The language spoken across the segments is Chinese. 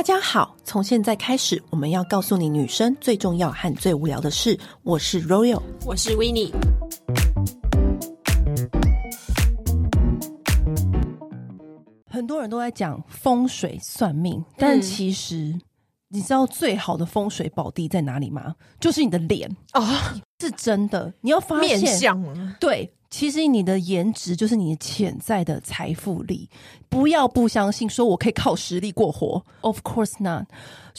大家好，从现在开始，我们要告诉你女生最重要和最无聊的事。我是 Royal，我是 Winnie。很多人都在讲风水算命，但其实、嗯、你知道最好的风水宝地在哪里吗？就是你的脸啊、哦，是真的。你要发现，面相对。其实你的颜值就是你潜在的财富力，不要不相信，说我可以靠实力过活。Of course not，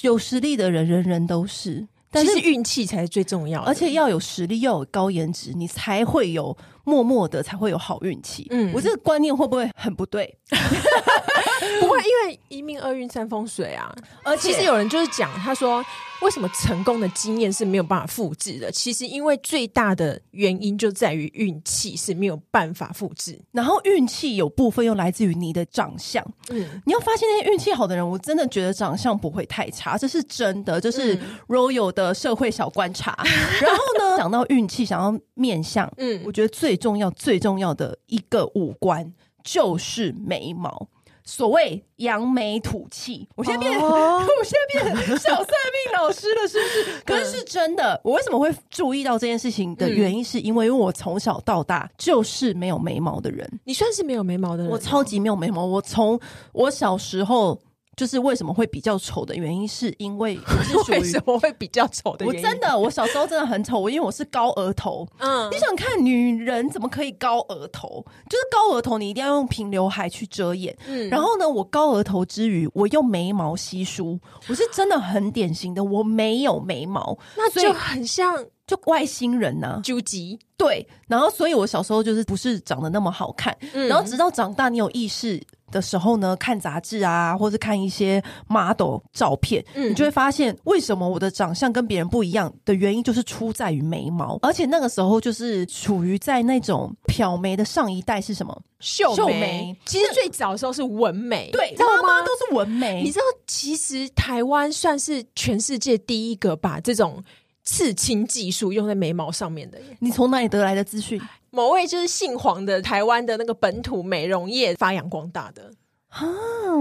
有实力的人人人都是，但是运气才是最重要的，而且要有实力，要有高颜值，你才会有默默的才会有好运气。嗯，我这个观念会不会很不对？不会，因为一命二运三风水啊。而其实有人就是讲，他说。为什么成功的经验是没有办法复制的？其实因为最大的原因就在于运气是没有办法复制，然后运气有部分又来自于你的长相。嗯，你要发现那些运气好的人，我真的觉得长相不会太差，这是真的，这是 Royal 的社会小观察。嗯、然后呢，讲到运气，想要面相，嗯，我觉得最重要、最重要的一个五官就是眉毛。所谓扬眉吐气，我现在变，哦、我现在变小算命老师了，是不是？可是是真的。我为什么会注意到这件事情的原因，是因为因为我从小到大就是没有眉毛的人。你算是没有眉毛的人，我超级没有眉毛。我从我小时候。就是为什么会比较丑的原因，是因为我是属于为什么会比较丑的原因？我真的，我小时候真的很丑，我因为我是高额头。嗯，你想看女人怎么可以高额头？就是高额头，你一定要用平刘海去遮掩。嗯，然后呢，我高额头之余，我用眉毛稀疏，我是真的很典型的，我没有眉毛，那就很像就外星人呐、啊，究极对。然后，所以我小时候就是不是长得那么好看，嗯、然后直到长大，你有意识。的时候呢，看杂志啊，或是看一些 model 照片，嗯，你就会发现为什么我的长相跟别人不一样的原因，就是出在于眉毛。而且那个时候就是处于在那种漂眉的上一代是什么？秀眉。眉其实最早的时候是纹眉，对，妈妈都是纹眉。你知道，其实台湾算是全世界第一个把这种刺青技术用在眉毛上面的。你从哪里得来的资讯？某位就是姓黄的台湾的那个本土美容业发扬光大的。啊，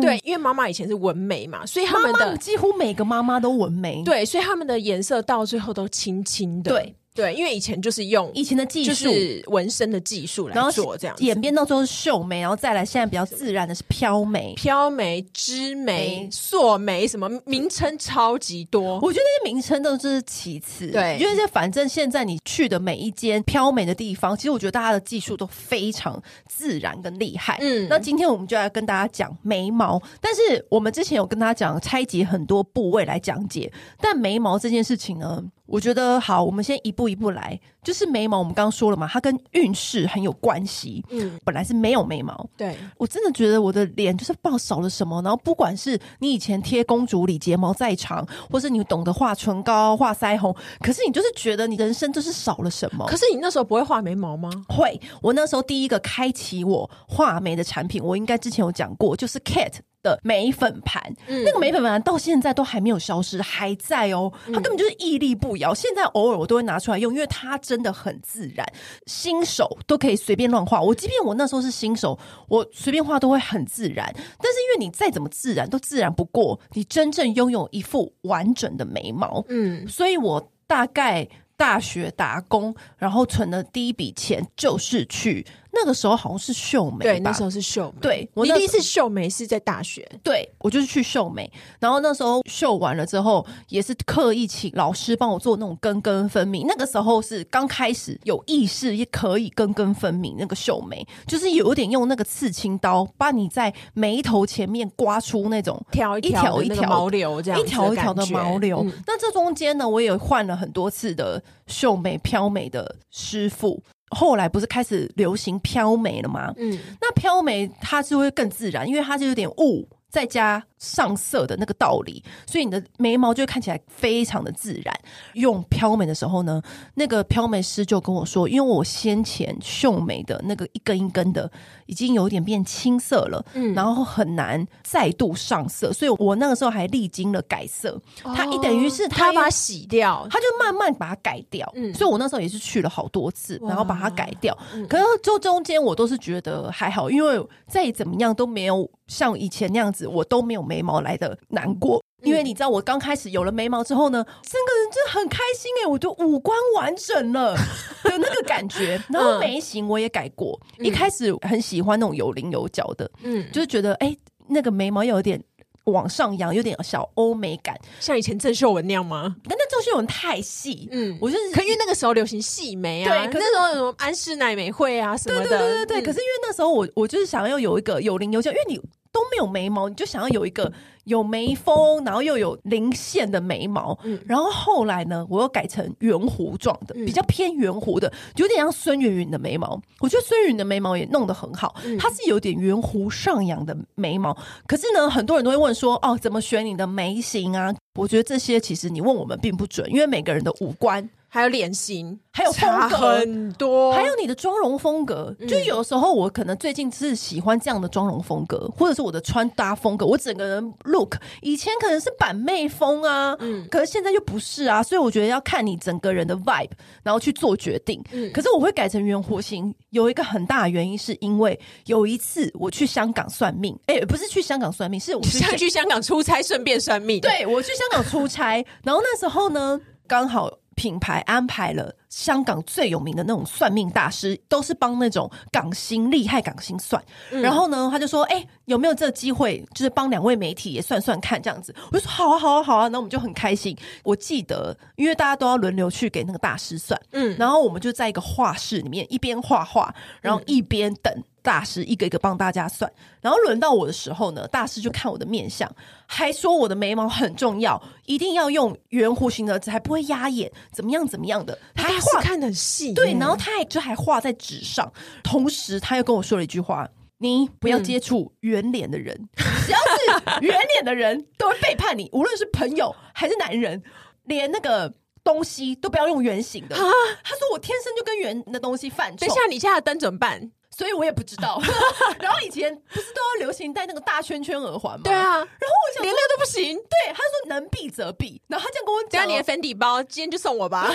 对，因为妈妈以前是纹眉嘛，所以他们的几乎每个妈妈都纹眉，对，所以他们的颜色到最后都青青的，对。对，因为以前就是用以前的技术，就是纹身的技术来做这样，演变到最后是绣眉，然后再来现在比较自然的是飘眉、飘眉、织眉、塑眉，什么名称超级多。我觉得那些名称都是其次，对，因为这反正现在你去的每一间飘眉的地方，其实我觉得大家的技术都非常自然跟厉害。嗯，那今天我们就来跟大家讲眉毛，但是我们之前有跟大家讲拆解很多部位来讲解，但眉毛这件事情呢？我觉得好，我们先一步一步来。就是眉毛，我们刚刚说了嘛，它跟运势很有关系。嗯，本来是没有眉毛，对，我真的觉得我的脸就是不知道少了什么。然后不管是你以前贴公主里睫毛再长，或是你懂得画唇膏、画腮红，可是你就是觉得你人生就是少了什么。可是你那时候不会画眉毛吗？会，我那时候第一个开启我画眉的产品，我应该之前有讲过，就是 Cat 的眉粉盘。嗯，那个眉粉盘到现在都还没有消失，还在哦。它根本就是屹立不摇。现在偶尔我都会拿出来用，因为它。真的很自然，新手都可以随便乱画。我即便我那时候是新手，我随便画都会很自然。但是因为你再怎么自然，都自然不过你真正拥有一副完整的眉毛。嗯，所以我大概大学打工，然后存的第一笔钱就是去。那个时候好像是秀眉，对，那时候是秀眉。对，我第一次秀眉是在大学，对，我就是去秀眉。然后那时候秀完了之后，也是刻意请老师帮我做那种根根分明。那个时候是刚开始有意识，也可以根根分明。那个秀眉就是有点用那个刺青刀，把你在眉头前面刮出那种一条一条一条毛流，这样一条一条的毛流。嗯、那这中间呢，我也换了很多次的秀眉飘眉的师傅。后来不是开始流行飘眉了吗？嗯，那飘眉它是会更自然，因为它就有点雾。再加上色的那个道理，所以你的眉毛就会看起来非常的自然。用飘眉的时候呢，那个飘眉师就跟我说，因为我先前秀眉的那个一根一根的已经有点变青色了，嗯，然后很难再度上色，所以我那个时候还历经了改色。他一等于是他把它洗掉，他就慢慢把它改掉。嗯，所以我那时候也是去了好多次，然后把它改掉。可是就中间我都是觉得还好，因为再怎么样都没有像以前那样子。我都没有眉毛来的难过。因为你知道，我刚开始有了眉毛之后呢，整个人真的很开心哎，我就五官完整了 的那个感觉。然后眉形我也改过，嗯、一开始很喜欢那种有棱有角的，嗯，就是觉得哎，那个眉毛有点往上扬，有点小欧美感，像以前郑秀文那样吗？但那郑秀文太细，嗯，我就是可因为那个时候流行细眉啊，对，可是那时候有什么安室奈美惠啊什么的，对对对对对。嗯、可是因为那时候我我就是想要有一个有棱有角，因为你。都没有眉毛，你就想要有一个有眉峰，然后又有零线的眉毛。嗯，然后后来呢，我又改成圆弧状的，嗯、比较偏圆弧的，有点像孙芸芸的眉毛。我觉得孙芸芸的眉毛也弄得很好，它是有点圆弧上扬的眉毛。可是呢，很多人都会问说，哦，怎么选你的眉形啊？我觉得这些其实你问我们并不准，因为每个人的五官。还有脸型，还有风格很多，还有你的妆容风格。就有时候我可能最近是喜欢这样的妆容风格，或者是我的穿搭风格。我整个人 look 以前可能是板妹风啊，嗯，可是现在就不是啊。所以我觉得要看你整个人的 vibe，然后去做决定。嗯，可是我会改成圆弧形，有一个很大的原因是因为有一次我去香港算命，哎、欸，不是去香港算命，是我是去香港出差顺便算命。对，我去香港出差，然后那时候呢，刚好。品牌安排了香港最有名的那种算命大师，都是帮那种港星厉害港星算。嗯、然后呢，他就说：“哎、欸，有没有这个机会，就是帮两位媒体也算算看这样子？”我就说：“好啊，好啊，好啊。”那我们就很开心。我记得，因为大家都要轮流去给那个大师算，嗯，然后我们就在一个画室里面一边画画，然后一边等。嗯大师一个一个帮大家算，然后轮到我的时候呢，大师就看我的面相，还说我的眉毛很重要，一定要用圆弧形的，才不会压眼，怎么样怎么样的，他还画看的很细，对，然后他还就还画在纸上，同时他又跟我说了一句话：你不要接触圆脸的人，嗯、只要是圆脸的人都会背叛你，无论是朋友还是男人，连那个东西都不要用圆形的啊。他说我天生就跟圆的东西犯冲。等一下，你家的灯怎么办？所以我也不知道，然后以前不是都要流行戴那个大圈圈耳环吗？对啊，然后我想连那个都不行。对，他说能避则避，然后他这样跟我讲，你的粉底包今天就送我吧，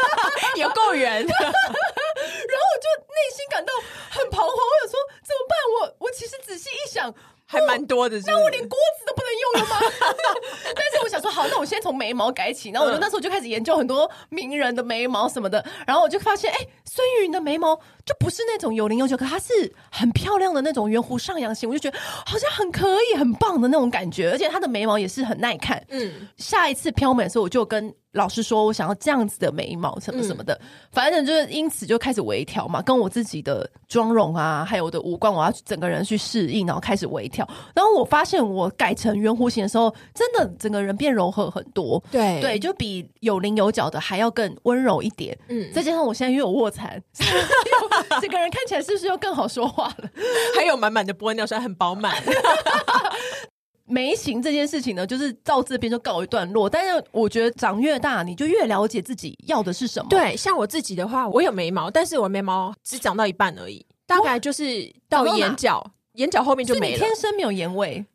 有够圆。然后我就内心感到很彷徨，我想说怎么办？我我其实仔细一想。还蛮多的是是，那我连锅子都不能用了吗？但是我想说，好，那我先从眉毛改起。然后我就那时候就开始研究很多名人的眉毛什么的。然后我就发现，哎、欸，孙芸芸的眉毛就不是那种有棱有角，可它是很漂亮的那种圆弧上扬型。我就觉得好像很可以、很棒的那种感觉，而且她的眉毛也是很耐看。嗯，下一次飘美的时候，我就跟。老师说：“我想要这样子的眉毛，什么什么的，嗯、反正就是因此就开始微调嘛，跟我自己的妆容啊，还有我的五官，我要整个人去适应，然后开始微调。然后我发现，我改成圆弧形的时候，真的整个人变柔和很多。对对，就比有棱有角的还要更温柔一点。嗯，再加上我现在又有卧蚕，整个人看起来是不是又更好说话了？还有满满的玻尿酸，很饱满。”眉形这件事情呢，就是到这边就告一段落。但是我觉得长越大，你就越了解自己要的是什么。对，像我自己的话，我有眉毛，但是我眉毛只长到一半而已，大概就是到眼角，眼角后面就没了。天生没有眼尾，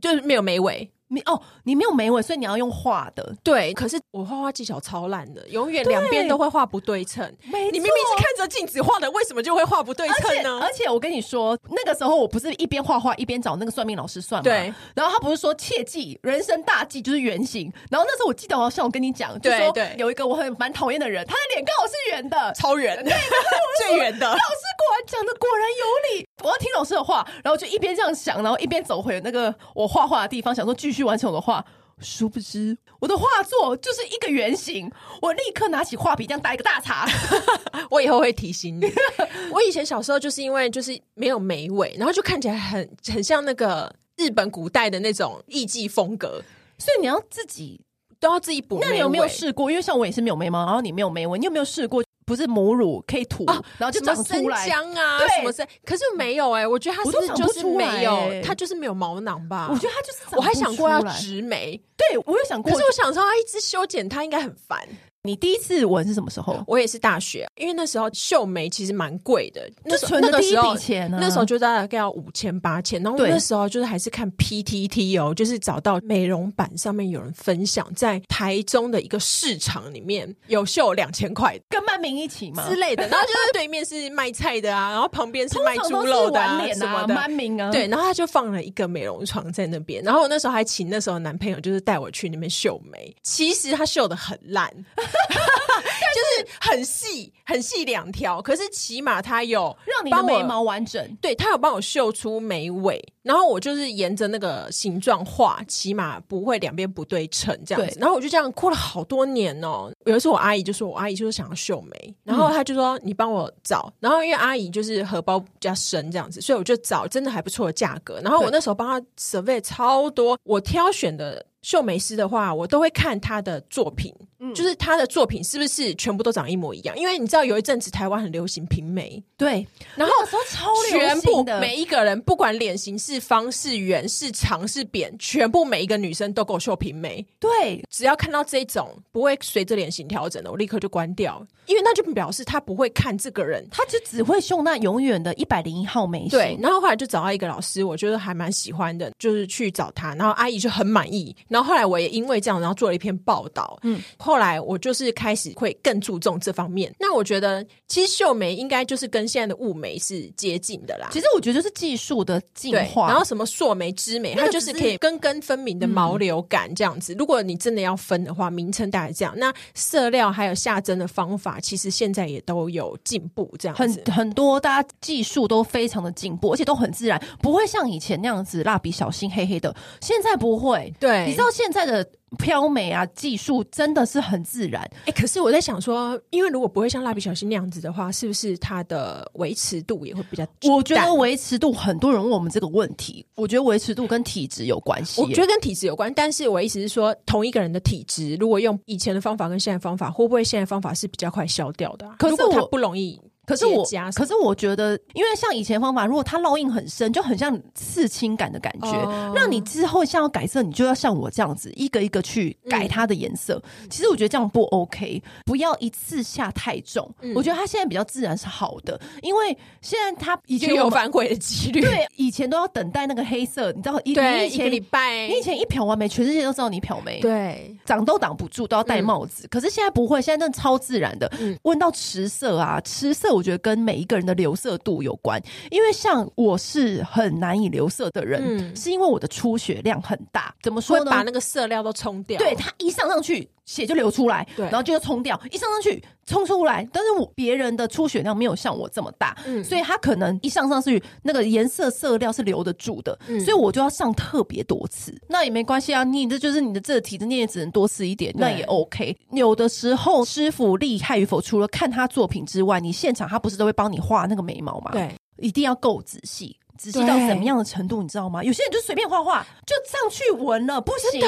就是没有眉尾。你哦，你没有眉尾，所以你要用画的。对，可是我画画技巧超烂的，永远两边都会画不对称。没错，你明明是看着镜子画的，为什么就会画不对称呢？而且我跟你说，那个时候我不是一边画画一边找那个算命老师算吗？对。然后他不是说切记人生大忌就是圆形。然后那时候我记得好像我跟你讲，就说有一个我很蛮讨厌的人，他的脸刚好是圆的，超圆，对，最圆的。老师果然讲的果然有理，我要听老师的话，然后就一边这样想，然后一边走回那个我画画的地方，想说继续完成我的画。殊不知，我的画作就是一个圆形。我立刻拿起画笔，这样打一个大叉。我以后会提醒你。我以前小时候就是因为就是没有眉尾，然后就看起来很很像那个日本古代的那种艺伎风格，所以你要自己都要自己补。那你有没有试过？因为像我也是没有眉毛，然后你没有眉尾，你有没有试过？不是母乳可以吐，啊、然后就长出来生姜啊，对什么生？可是没有哎、欸，我觉得它是不是就是没有，它就是没有毛囊吧？我觉得它就是。我还想过要植眉，对我有想过，可是我想说，它一直修剪它应该很烦。你第一次纹是什么时候？我也是大学，因为那时候绣眉其实蛮贵的，就存的第一笔钱那，那时候就大概要五千八千。然后那时候就是还是看 PTT 哦，就是找到美容版上面有人分享，在台中的一个市场里面有绣两千块，跟曼明一起嘛之类的。然后就是对面是卖菜的啊，然后旁边是卖猪肉的啊，什么的。曼明啊，对，然后他就放了一个美容床在那边。然后我那时候还请那时候男朋友就是带我去那边绣眉，其实他绣的很烂。就是很细，很细两条，可是起码它有让你的眉毛完整，对，它有帮我绣出眉尾，然后我就是沿着那个形状画，起码不会两边不对称这样子。然后我就这样过了好多年哦。有一次我阿姨就说，我阿姨就是想要绣眉，然后她就说你帮我找，然后因为阿姨就是荷包比较深这样子，所以我就找真的还不错的价格。然后我那时候帮她 survey 超多，我挑选的。绣眉师的话，我都会看他的作品，嗯，就是他的作品是不是全部都长一模一样？因为你知道有一阵子台湾很流行平眉，对，然后超全部每一个人不管脸型是方是圆是长是扁，全部每一个女生都给我秀平眉。对，只要看到这种不会随着脸型调整的，我立刻就关掉，因为那就表示他不会看这个人，他就只会秀那永远的一百零一号眉型。对，然后后来就找到一个老师，我觉得还蛮喜欢的，就是去找他，然后阿姨就很满意。然后后来我也因为这样，然后做了一篇报道。嗯，后来我就是开始会更注重这方面。那我觉得，其实秀眉应该就是跟现在的雾眉是接近的啦。其实我觉得就是技术的进化。然后什么硕眉、织眉，它就是可以根根分明的毛流感这样子。嗯、如果你真的要分的话，名称大概这样。那色料还有下针的方法，其实现在也都有进步，这样子很很多，大家技术都非常的进步，而且都很自然，不会像以前那样子蜡笔小新黑黑的。现在不会，对，你知道现在。的飘美啊，技术真的是很自然。哎、欸，可是我在想说，因为如果不会像蜡笔小新那样子的话，是不是它的维持度也会比较？我觉得维持度，很多人问我们这个问题，我觉得维持度跟体质有关系。我觉得跟体质有关，但是我意思是说，同一个人的体质，如果用以前的方法跟现在方法，会不会现在方法是比较快消掉的、啊？可是它不容易。可是我，可是我觉得，因为像以前方法，如果它烙印很深，就很像刺青感的感觉。那、oh. 你之后像要改色，你就要像我这样子，一个一个去改它的颜色、嗯。其实我觉得这样不 OK，不要一次下太重。嗯、我觉得它现在比较自然是好的，因为现在它已经有反悔的几率。对，以前都要等待那个黑色，你知道？一对，一个礼拜，你以前一漂完眉，全世界都知道你漂眉。对，挡都挡不住，都要戴帽子、嗯。可是现在不会，现在真的超自然的。嗯，问到持色啊，持色。我觉得跟每一个人的留色度有关，因为像我是很难以留色的人，嗯，是因为我的出血量很大。怎么说呢？把那个色料都冲掉。对，它一上上去，血就流出来，然后就要冲掉。一上上去，冲出来。但是我别人的出血量没有像我这么大，嗯，所以他可能一上上去，那个颜色色料是留得住的，嗯，所以我就要上特别多次。那也没关系啊，你这就是你的这个体质，你也只能多吃一点，那也 OK。有的时候师傅厉害与否，除了看他作品之外，你现场他不是都会帮你画那个眉毛吗？对，一定要够仔细，仔细到什么样的程度，你知道吗？有些人就随便画画就上去纹了，不行。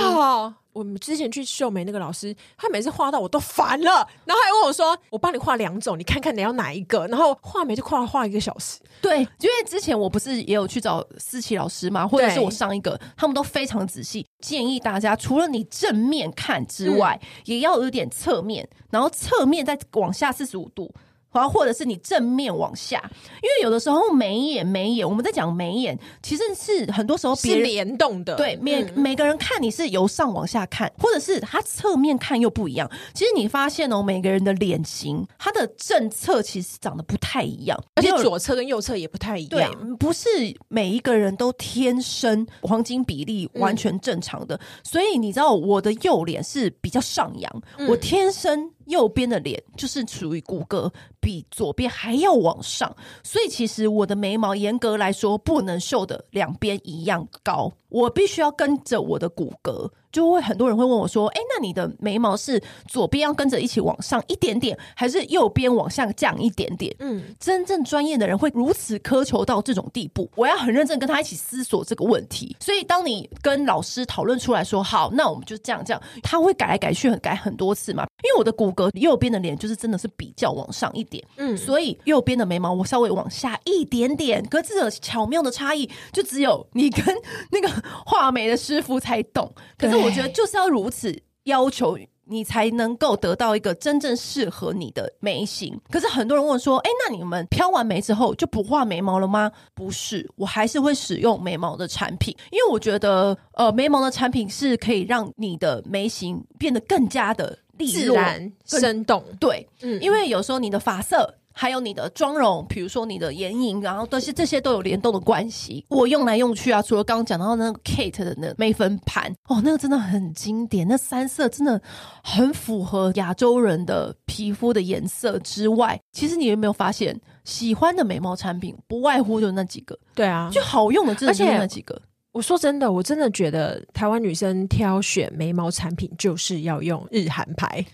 我们之前去秀眉那个老师，他每次画到我都烦了，然后还问我说：“我帮你画两种，你看看你要哪一个？”然后画眉就画了画一个小时。对，因为之前我不是也有去找思琪老师嘛，或者是我上一个，他们都非常仔细，建议大家除了你正面看之外，嗯、也要有点侧面，然后侧面再往下四十五度。然后或者是你正面往下，因为有的时候眉眼眉眼，我们在讲眉眼，其实是很多时候别人是联动的。对，每、嗯、每个人看你是由上往下看，或者是他侧面看又不一样。其实你发现哦，每个人的脸型，他的正侧其实长得不太一样，而且左侧跟右侧也不太一样。对，不是每一个人都天生黄金比例完全正常的。嗯、所以你知道我的右脸是比较上扬，嗯、我天生。右边的脸就是属于骨骼比左边还要往上，所以其实我的眉毛严格来说不能绣的两边一样高，我必须要跟着我的骨骼。就会很多人会问我说：“哎，那你的眉毛是左边要跟着一起往上一点点，还是右边往下降一点点？”嗯，真正专业的人会如此苛求到这种地步，我要很认真跟他一起思索这个问题。所以，当你跟老师讨论出来说：“好，那我们就这样这样。”他会改来改去，很改很多次嘛。因为我的骨骼右边的脸就是真的是比较往上一点，嗯，所以右边的眉毛我稍微往下一点点。可是这巧妙的差异，就只有你跟那个画眉的师傅才懂。可是。我觉得就是要如此要求你才能够得到一个真正适合你的眉形。可是很多人问说：“哎，那你们漂完眉之后就不画眉毛了吗？”不是，我还是会使用眉毛的产品，因为我觉得，呃，眉毛的产品是可以让你的眉形变得更加的利落、自然、生动。对，嗯，因为有时候你的发色。还有你的妆容，比如说你的眼影，然后都是这些都有联动的关系。我用来用去啊，除了刚刚讲到那个 Kate 的那眉粉盘，哦，那个真的很经典，那三色真的很符合亚洲人的皮肤的颜色之外，其实你有没有发现，喜欢的眉毛产品不外乎就那几个？对啊，就好用的，真的就那几个。我说真的，我真的觉得台湾女生挑选眉毛产品就是要用日韩牌。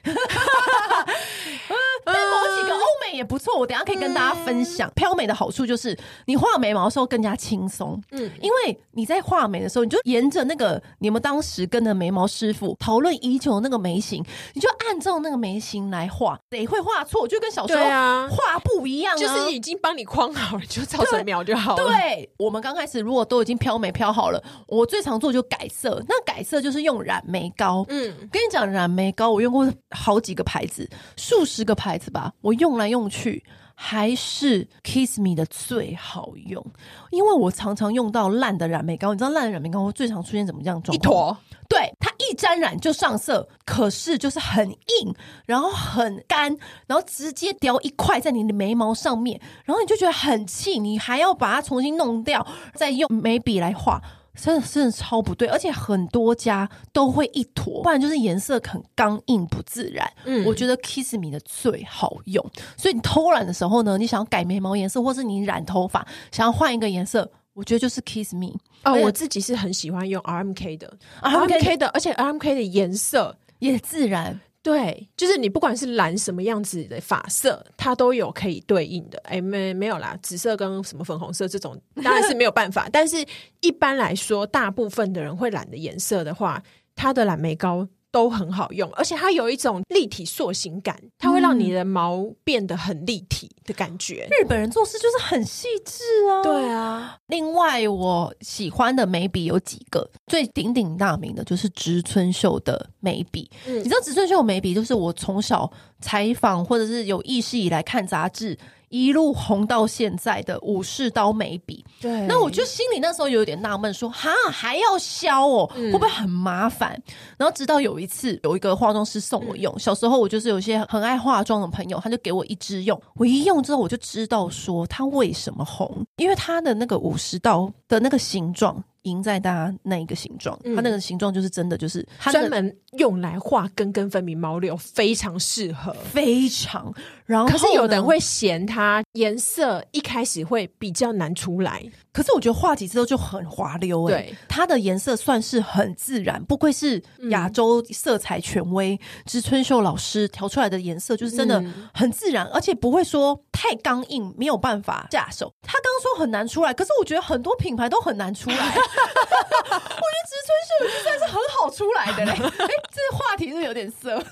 也不错，我等下可以跟大家分享飘眉的好处，就是你画眉毛的时候更加轻松。嗯，因为你在画眉的时候，你就沿着那个你们当时跟的眉毛师傅讨论已久的那个眉形，你就按照那个眉形来画，谁会画错？就跟小时候画不一样啊，就是已经帮你框好了，就照着描就好了。对，我们刚开始如果都已经漂眉漂好了，我最常做就改色。那改色就是用染眉膏。嗯，跟你讲染眉膏，我用过好几个牌子，数十个牌子吧，我用来用。去还是 Kiss Me 的最好用，因为我常常用到烂的染眉膏。你知道烂的染眉膏最常出现怎么样状况？一坨，对，它一沾染就上色，可是就是很硬，然后很干，然后直接掉一块在你的眉毛上面，然后你就觉得很气，你还要把它重新弄掉，再用眉笔来画。真的真的超不对，而且很多家都会一坨，不然就是颜色很刚硬不自然。嗯，我觉得 Kiss Me 的最好用，所以你偷懒的时候呢，你想要改眉毛颜色，或是你染头发想要换一个颜色，我觉得就是 Kiss Me。哦，我自己是很喜欢用 RMK 的，RMK 的，而且 RMK 的颜色也自然。对，就是你不管是染什么样子的发色，它都有可以对应的。哎，没没有啦，紫色跟什么粉红色这种当然是没有办法。但是一般来说，大部分的人会染的颜色的话，它的染眉膏。都很好用，而且它有一种立体塑形感，它会让你的毛变得很立体的感觉。日本人做事就是很细致啊。对啊，另外我喜欢的眉笔有几个，最鼎鼎大名的就是植村秀的眉笔。嗯，你知道植村秀眉笔就是我从小采访或者是有意识以来看杂志。一路红到现在的武士刀眉笔，对，那我就心里那时候有点纳闷，说哈还要削哦，会不会很麻烦？嗯、然后直到有一次，有一个化妆师送我用。嗯、小时候我就是有些很爱化妆的朋友，他就给我一支用。我一用之后，我就知道说它为什么红，因为它的那个武士刀的那个形状。赢在它那一个形状，嗯、它那个形状就是真的，就是专门用来画根根分明毛流，非常适合，非常。然后，可是有的人会嫌它颜色一开始会比较难出来，可是我觉得画几次之后就很滑溜哎、它的颜色算是很自然，不愧是亚洲色彩权威植村秀老师调出来的颜色，就是真的很自然，而且不会说太刚硬，没有办法下手。他刚刚说很难出来，可是我觉得很多品牌都很难出来。我觉得植村秀已经算是很好出来的嘞。哎、欸，这个话题是，是有点色。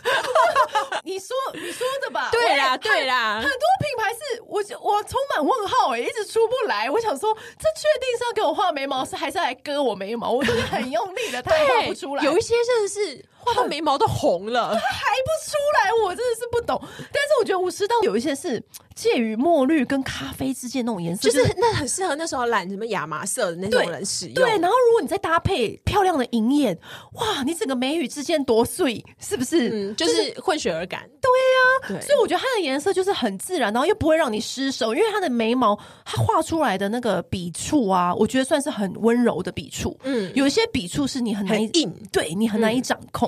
你说你说的吧？对啦，对啦。很多品牌是我我充满问号哎、欸，一直出不来。我想说，这确定是要给我画眉毛，是还是来割我眉毛？我真的很用力的，他画不出来。有一些真的是。画到眉毛都红了，它还不出来，我真的是不懂。但是我觉得武士刀有一些是介于墨绿跟咖啡之间那种颜色，就是那很适合那时候染什么亚麻色的那种人使用。对，然后如果你再搭配漂亮的银眼，哇，你整个眉宇之间多碎，是不是？嗯，就是混血儿感。对呀，对。所以我觉得它的颜色就是很自然，然后又不会让你失手，因为它的眉毛它画出来的那个笔触啊，我觉得算是很温柔的笔触。嗯，有一些笔触是你很难硬，对你很难以掌控。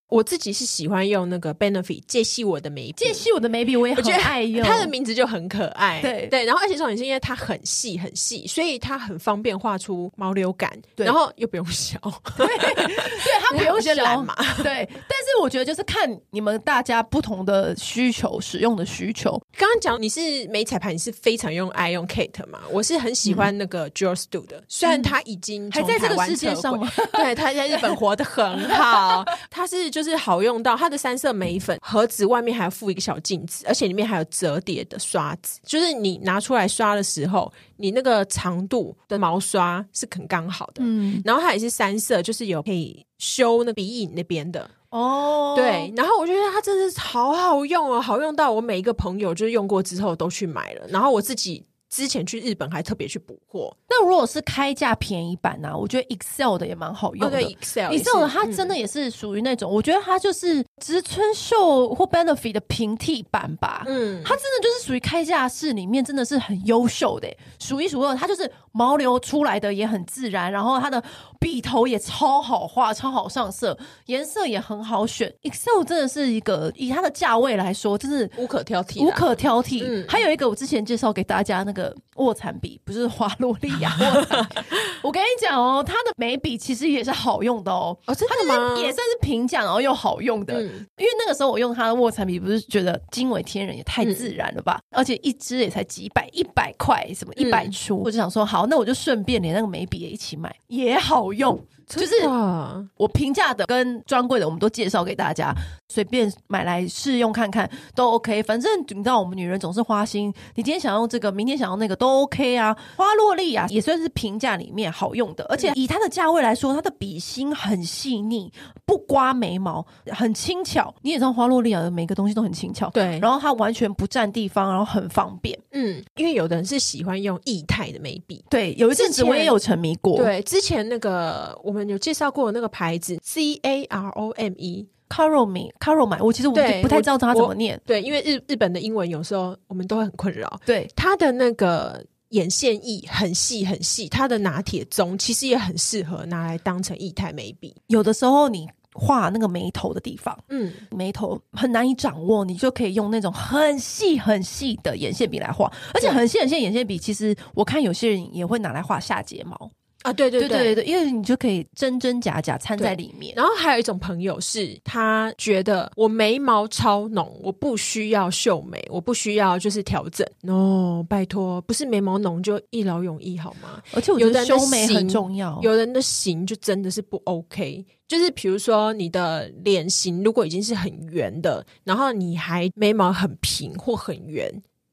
我自己是喜欢用那个 Benefit 借细我的眉笔，借细我的眉笔我也很爱用，它的名字就很可爱，对对。然后而且重点是因为它很细很细，所以它很方便画出毛流感，对然后又不用削，对，对，它不用削嘛，对。但是我觉得就是看你们大家不同的需求，使用的需求。刚刚讲你是眉彩盘，你是非常用爱用 Kate 嘛？我是很喜欢那个 George Do 的，虽然他已经还在这个世界上，对，他在日本活得很好，他是就。就是好用到它的三色眉粉盒子外面还要附一个小镜子，而且里面还有折叠的刷子，就是你拿出来刷的时候，你那个长度的毛刷是很刚好的。嗯，然后它也是三色，就是有可以修那鼻影那边的。哦，对，然后我觉得它真的是好好用哦，好用到我每一个朋友就是用过之后都去买了，然后我自己。之前去日本还特别去补货。那如果是开价便宜版呢、啊？我觉得 Excel 的也蛮好用的。Oh, Excel，Excel 它真的也是属于那种，嗯、我觉得它就是植村秀或 Benefit 的平替版吧。嗯，它真的就是属于开价式里面真的是很优秀的，数一数二。它就是毛流出来的也很自然，然后它的笔头也超好画，超好上色，颜色也很好选。Excel 真的是一个以它的价位来说，真是无可挑剔，无可挑剔。嗯、还有一个我之前介绍给大家那个。卧蚕笔不是花洛莉亚，我跟你讲哦，它的眉笔其实也是好用的哦。哦，真的吗？也算是平价，然后又好用的。嗯、因为那个时候我用它的卧蚕笔，不是觉得惊为天人，也太自然了吧？嗯、而且一支也才几百，一百块，什么一百出，嗯、我就想说，好，那我就顺便连那个眉笔也一起买，也好用。就是我平价的跟专柜的，我们都介绍给大家，随便买来试用看看都 OK。反正你知道，我们女人总是花心，你今天想用这个，明天想要那个都 OK 啊。花洛莉啊，也算是平价里面好用的，而且以它的价位来说，它的笔芯很细腻，不刮眉毛，很轻巧。你也知道，花洛莉啊的每个东西都很轻巧，对。然后它完全不占地方，然后很方便。嗯，因为有的人是喜欢用液态的眉笔，对。有一阵子我也有沉迷过，对。之前那个我们。有介绍过那个牌子 C A R O M E，Carome，Carome，我其实我不太知道它怎么念。对，因为日日本的英文有时候我们都会很困扰。对，它的那个眼线液很细很细，它的拿铁棕其实也很适合拿来当成液态眉笔。有的时候你画那个眉头的地方，嗯，眉头很难以掌握，你就可以用那种很细很细的眼线笔来画，而且很细很细的眼线笔，其实我看有些人也会拿来画下睫毛。啊，对对对对对，因为你就可以真真假假掺在里面。然后还有一种朋友是，他觉得我眉毛超浓，我不需要秀眉，我不需要就是调整。No，拜托，不是眉毛浓就一劳永逸好吗？而且我觉得修眉很重要，有人的型就真的是不 OK。就是比如说你的脸型如果已经是很圆的，然后你还眉毛很平或很圆。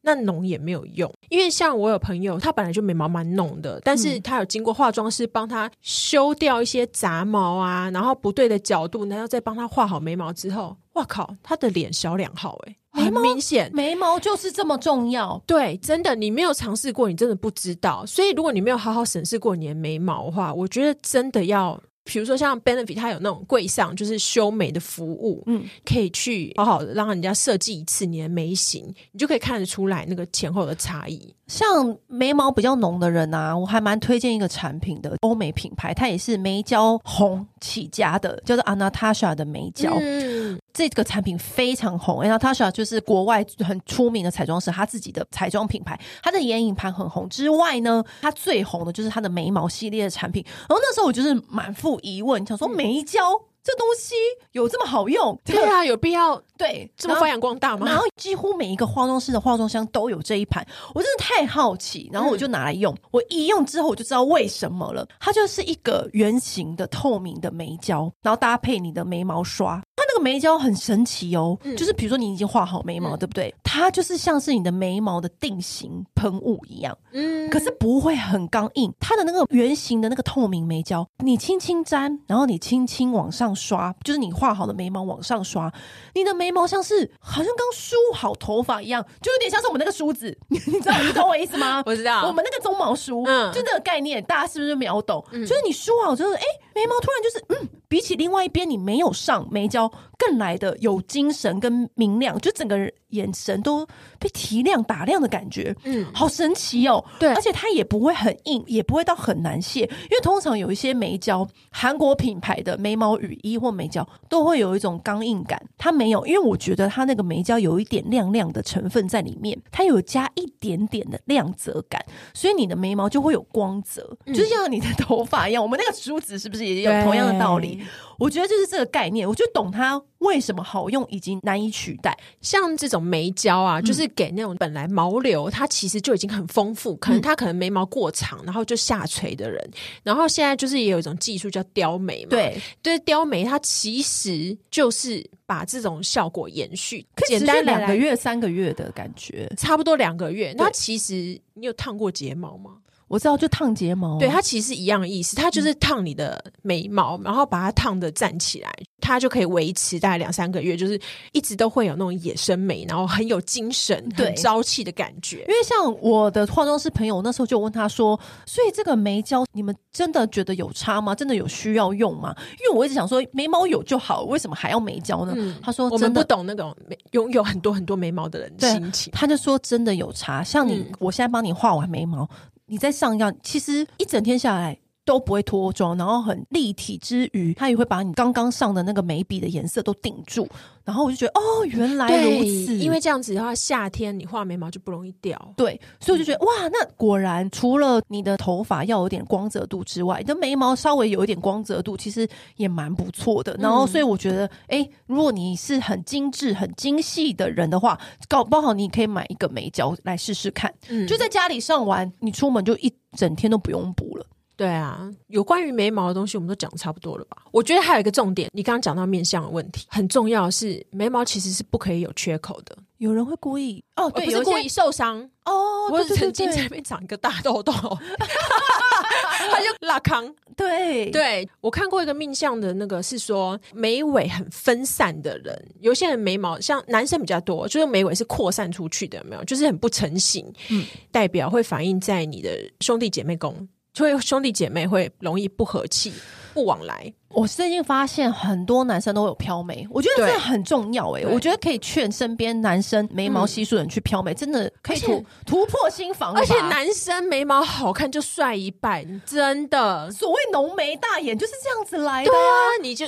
那浓也没有用，因为像我有朋友，他本来就眉毛蛮浓的，但是他有经过化妆师帮他修掉一些杂毛啊，然后不对的角度，然后再帮他画好眉毛之后，哇靠，他的脸小两号哎、欸，很明显，眉毛就是这么重要，对，真的，你没有尝试过，你真的不知道，所以如果你没有好好审视过你的眉毛的话，我觉得真的要。比如说像 Benefit，它有那种柜上就是修眉的服务，嗯，可以去好好的让人家设计一次你的眉形，你就可以看得出来那个前后的差异。像眉毛比较浓的人啊，我还蛮推荐一个产品的，欧美品牌，它也是眉胶红起家的，叫做 Anastasia 的眉胶。嗯，这个产品非常红，Anastasia 就是国外很出名的彩妆师，他自己的彩妆品牌，它的眼影盘很红之外呢，它最红的就是它的眉毛系列的产品。然后那时候我就是满腹疑问，想说眉胶。这东西有这么好用？对啊，有必要对这么发扬光大吗？然后几乎每一个化妆师的化妆箱都有这一盘，我真的太好奇，然后我就拿来用。嗯、我一用之后，我就知道为什么了。它就是一个圆形的透明的眉胶，然后搭配你的眉毛刷。个眉胶很神奇哦，嗯、就是比如说你已经画好眉毛，嗯、对不对？它就是像是你的眉毛的定型喷雾一样，嗯，可是不会很刚硬。它的那个圆形的那个透明眉胶，你轻轻沾，然后你轻轻往上刷，就是你画好的眉毛往上刷，你的眉毛像是好像刚梳好头发一样，就有点像是我们那个梳子，你知道你懂我意思吗？我知道，我们那个鬃毛梳，嗯，就这个概念，大家是不是秒懂？嗯、就是你梳好之后，哎，眉毛突然就是嗯。比起另外一边，你没有上眉胶，更来的有精神跟明亮，就整个人眼神都被提亮打亮的感觉，嗯，好神奇哦。对，而且它也不会很硬，也不会到很难卸，因为通常有一些眉胶，韩国品牌的眉毛雨衣或眉胶都会有一种刚硬感，它没有，因为我觉得它那个眉胶有一点亮亮的成分在里面，它有加一点点的亮泽感，所以你的眉毛就会有光泽，嗯、就像你的头发一样。我们那个梳子是不是也有同样的道理？我觉得就是这个概念，我就懂它为什么好用以及难以取代。像这种眉胶啊，就是给那种本来毛流它其实就已经很丰富，可能它可能眉毛过长，然后就下垂的人，然后现在就是也有一种技术叫雕眉嘛。对，对，雕眉它其实就是把这种效果延续，简单两个月、三个月的感觉，差不多两个月。那其实你有烫过睫毛吗？我知道，就烫睫毛。对，它其实一样的意思，它就是烫你的眉毛，嗯、然后把它烫的站起来。它就可以维持大概两三个月，就是一直都会有那种野生眉，然后很有精神、很朝气的感觉。因为像我的化妆师朋友，那时候就问他说：“所以这个眉胶，你们真的觉得有差吗？真的有需要用吗？”因为我一直想说，眉毛有就好，为什么还要眉胶呢？嗯、他说：“我们不懂那种拥有很多很多眉毛的人心情。”他就说：“真的有差，像你，嗯、我现在帮你画完眉毛，你在上药，其实一整天下来。”都不会脱妆，然后很立体之余，它也会把你刚刚上的那个眉笔的颜色都顶住。然后我就觉得，哦，原来如此。因为这样子的话，夏天你画眉毛就不容易掉。对，所以我就觉得，哇，那果然除了你的头发要有点光泽度之外，你的眉毛稍微有一点光泽度，其实也蛮不错的。然后，所以我觉得，哎，如果你是很精致、很精细的人的话，搞不好你可以买一个眉胶来试试看。嗯，就在家里上完，你出门就一整天都不用补了。对啊，有关于眉毛的东西，我们都讲差不多了吧？我觉得还有一个重点，你刚刚讲到面相的问题，很重要的是眉毛其实是不可以有缺口的。有人会故意哦，对，不是故意受伤哦，我曾经在那边长一个大痘痘，他就拉康。对对，我看过一个面相的那个是说眉尾很分散的人，有些人眉毛像男生比较多，就是眉尾是扩散出去的，有没有？就是很不成形，嗯，代表会反映在你的兄弟姐妹宫。所以兄弟姐妹会容易不和气、不往来。我最近发现很多男生都有飘眉，我觉得这很重要哎、欸。我觉得可以劝身边男生眉毛稀疏的人去飘眉，嗯、真的可以突突破心防。而且男生眉毛好看就帅一半，真的。所谓浓眉大眼就是这样子来的。对啊，你就。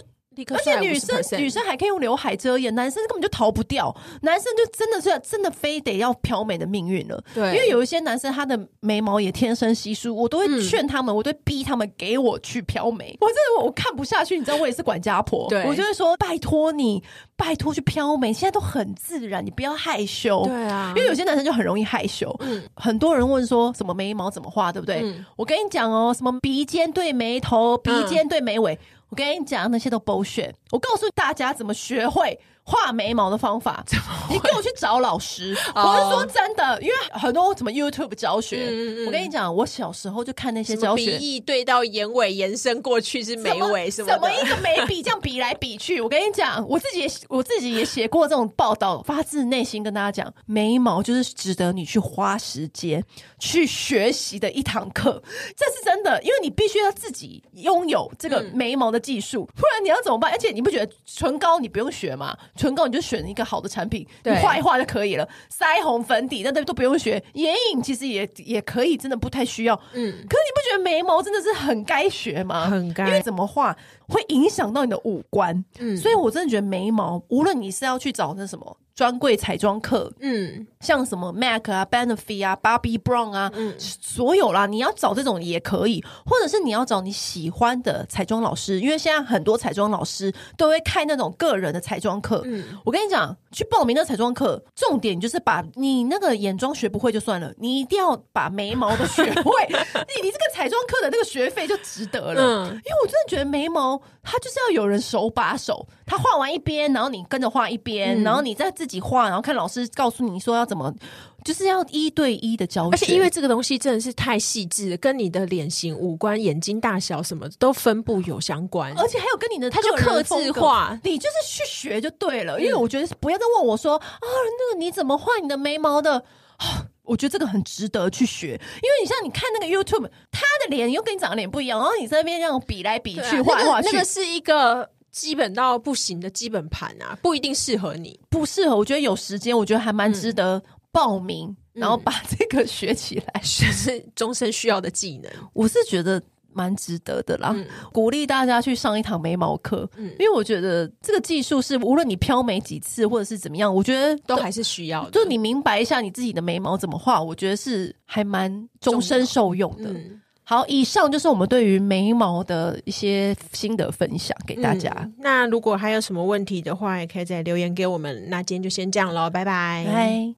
而且女生女生还可以用刘海遮掩，男生根本就逃不掉。男生就真的是真的非得要漂眉的命运了。对，因为有一些男生他的眉毛也天生稀疏，我都会劝他们，嗯、我都会逼他们给我去漂眉。我真的我看不下去，你知道我也是管家婆，对我就会说拜托你，拜托去漂眉，现在都很自然，你不要害羞。对啊，因为有些男生就很容易害羞。嗯，很多人问说什么眉毛怎么画，对不对？嗯、我跟你讲哦，什么鼻尖对眉头，鼻尖对眉尾。嗯我跟你讲，那些都 bullshit。我告诉大家怎么学会。画眉毛的方法，你给我去找老师。我是说真的，因为很多什么 YouTube 教学，我跟你讲，我小时候就看那些教学，鼻翼对到眼尾延伸过去是眉尾，什么什么一个眉笔 这样比来比去。我跟你讲，我自己也我自己也写过这种报道，发自内心跟大家讲，眉毛就是值得你去花时间去学习的一堂课，这是真的，因为你必须要自己拥有这个眉毛的技术，不然你要怎么办？而且你不觉得唇膏你不用学吗？唇膏你就选一个好的产品，你画一画就可以了。腮红粉底那都都不用学，眼影其实也也可以，真的不太需要。嗯，可是你不觉得眉毛真的是很该学吗？很该，因为怎么画会影响到你的五官。嗯，所以我真的觉得眉毛，无论你是要去找那什么。专柜彩妆课，嗯，像什么 MAC 啊、Benefit 啊、Bobbi Brown 啊，嗯，所有啦，你要找这种也可以，或者是你要找你喜欢的彩妆老师，因为现在很多彩妆老师都会开那种个人的彩妆课。嗯，我跟你讲，去报名的彩妆课，重点就是把你那个眼妆学不会就算了，你一定要把眉毛都学会，你你这个彩妆课的那个学费就值得了。嗯，因为我真的觉得眉毛它就是要有人手把手，他画完一边，然后你跟着画一边，嗯，然后你再自己。画，然后看老师告诉你说要怎么，就是要一对一的教学。而且因为这个东西真的是太细致了，跟你的脸型、五官、眼睛大小什么都分布有相关。而且还有跟你的，他就客 制化，你就是去学就对了。因为我觉得不要再问我说啊，那个你怎么画你的眉毛的？我觉得这个很值得去学，因为你像你看那个 YouTube，他的脸又跟你长得脸不一样，然后你在那边这样比来比去画来画去，那个是一个。基本到不行的基本盘啊，不一定适合你，不适合。我觉得有时间，我觉得还蛮值得报名，嗯、然后把 这个学起来，学是终身需要的技能。我是觉得蛮值得的啦，嗯、鼓励大家去上一堂眉毛课，嗯、因为我觉得这个技术是无论你飘眉几次或者是怎么样，我觉得都，都还是需要的。就你明白一下你自己的眉毛怎么画，我觉得是还蛮终身受用的。好，以上就是我们对于眉毛的一些心得分享给大家。嗯，那如果还有什么问题的话，也可以再留言给我们。那今天就先这样喽，拜拜。拜。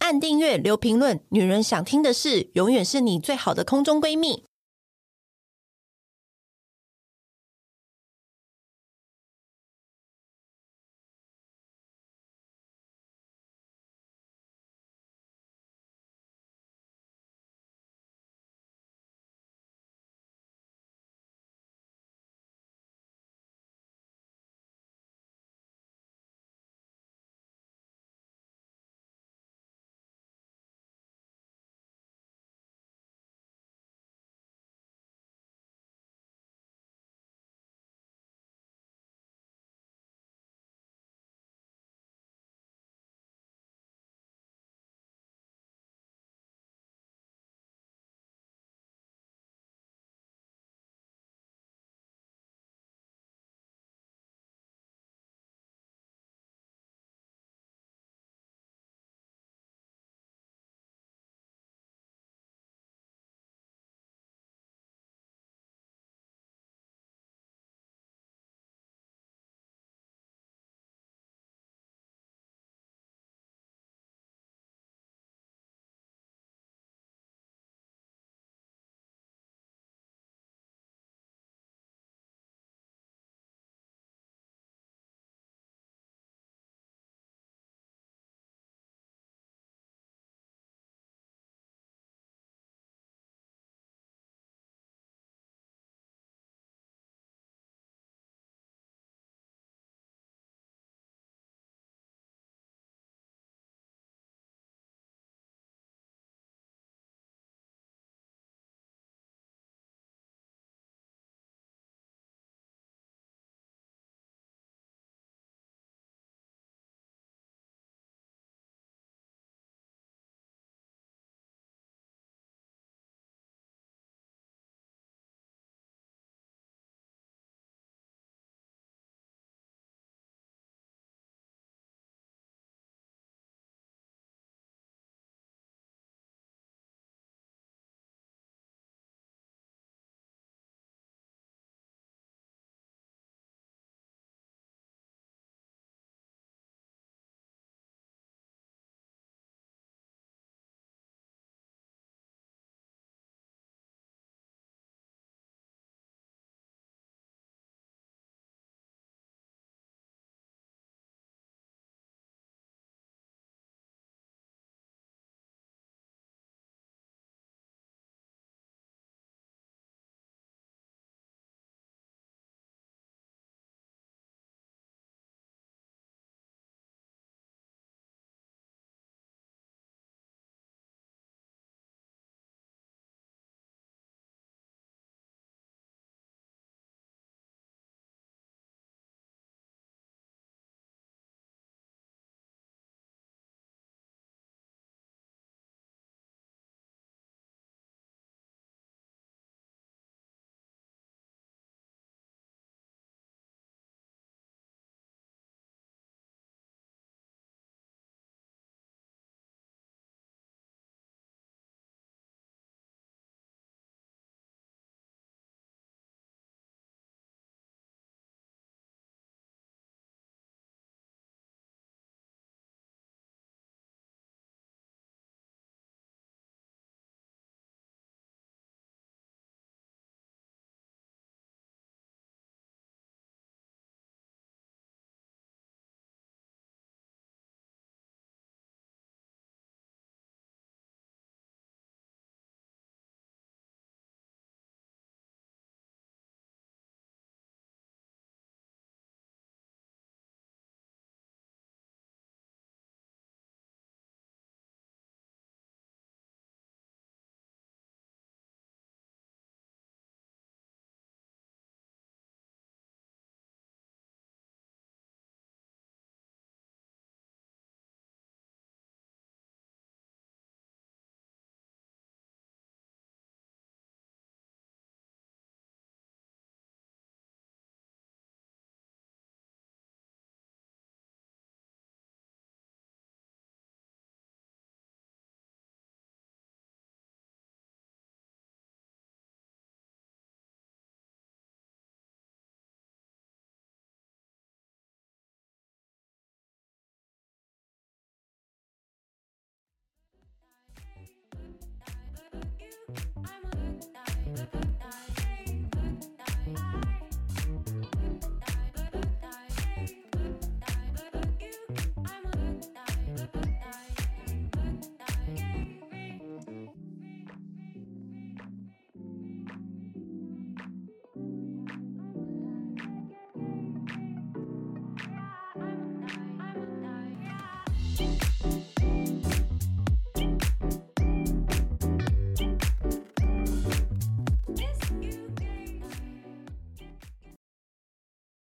按订阅，留评论，女人想听的事，永远是你最好的空中闺蜜。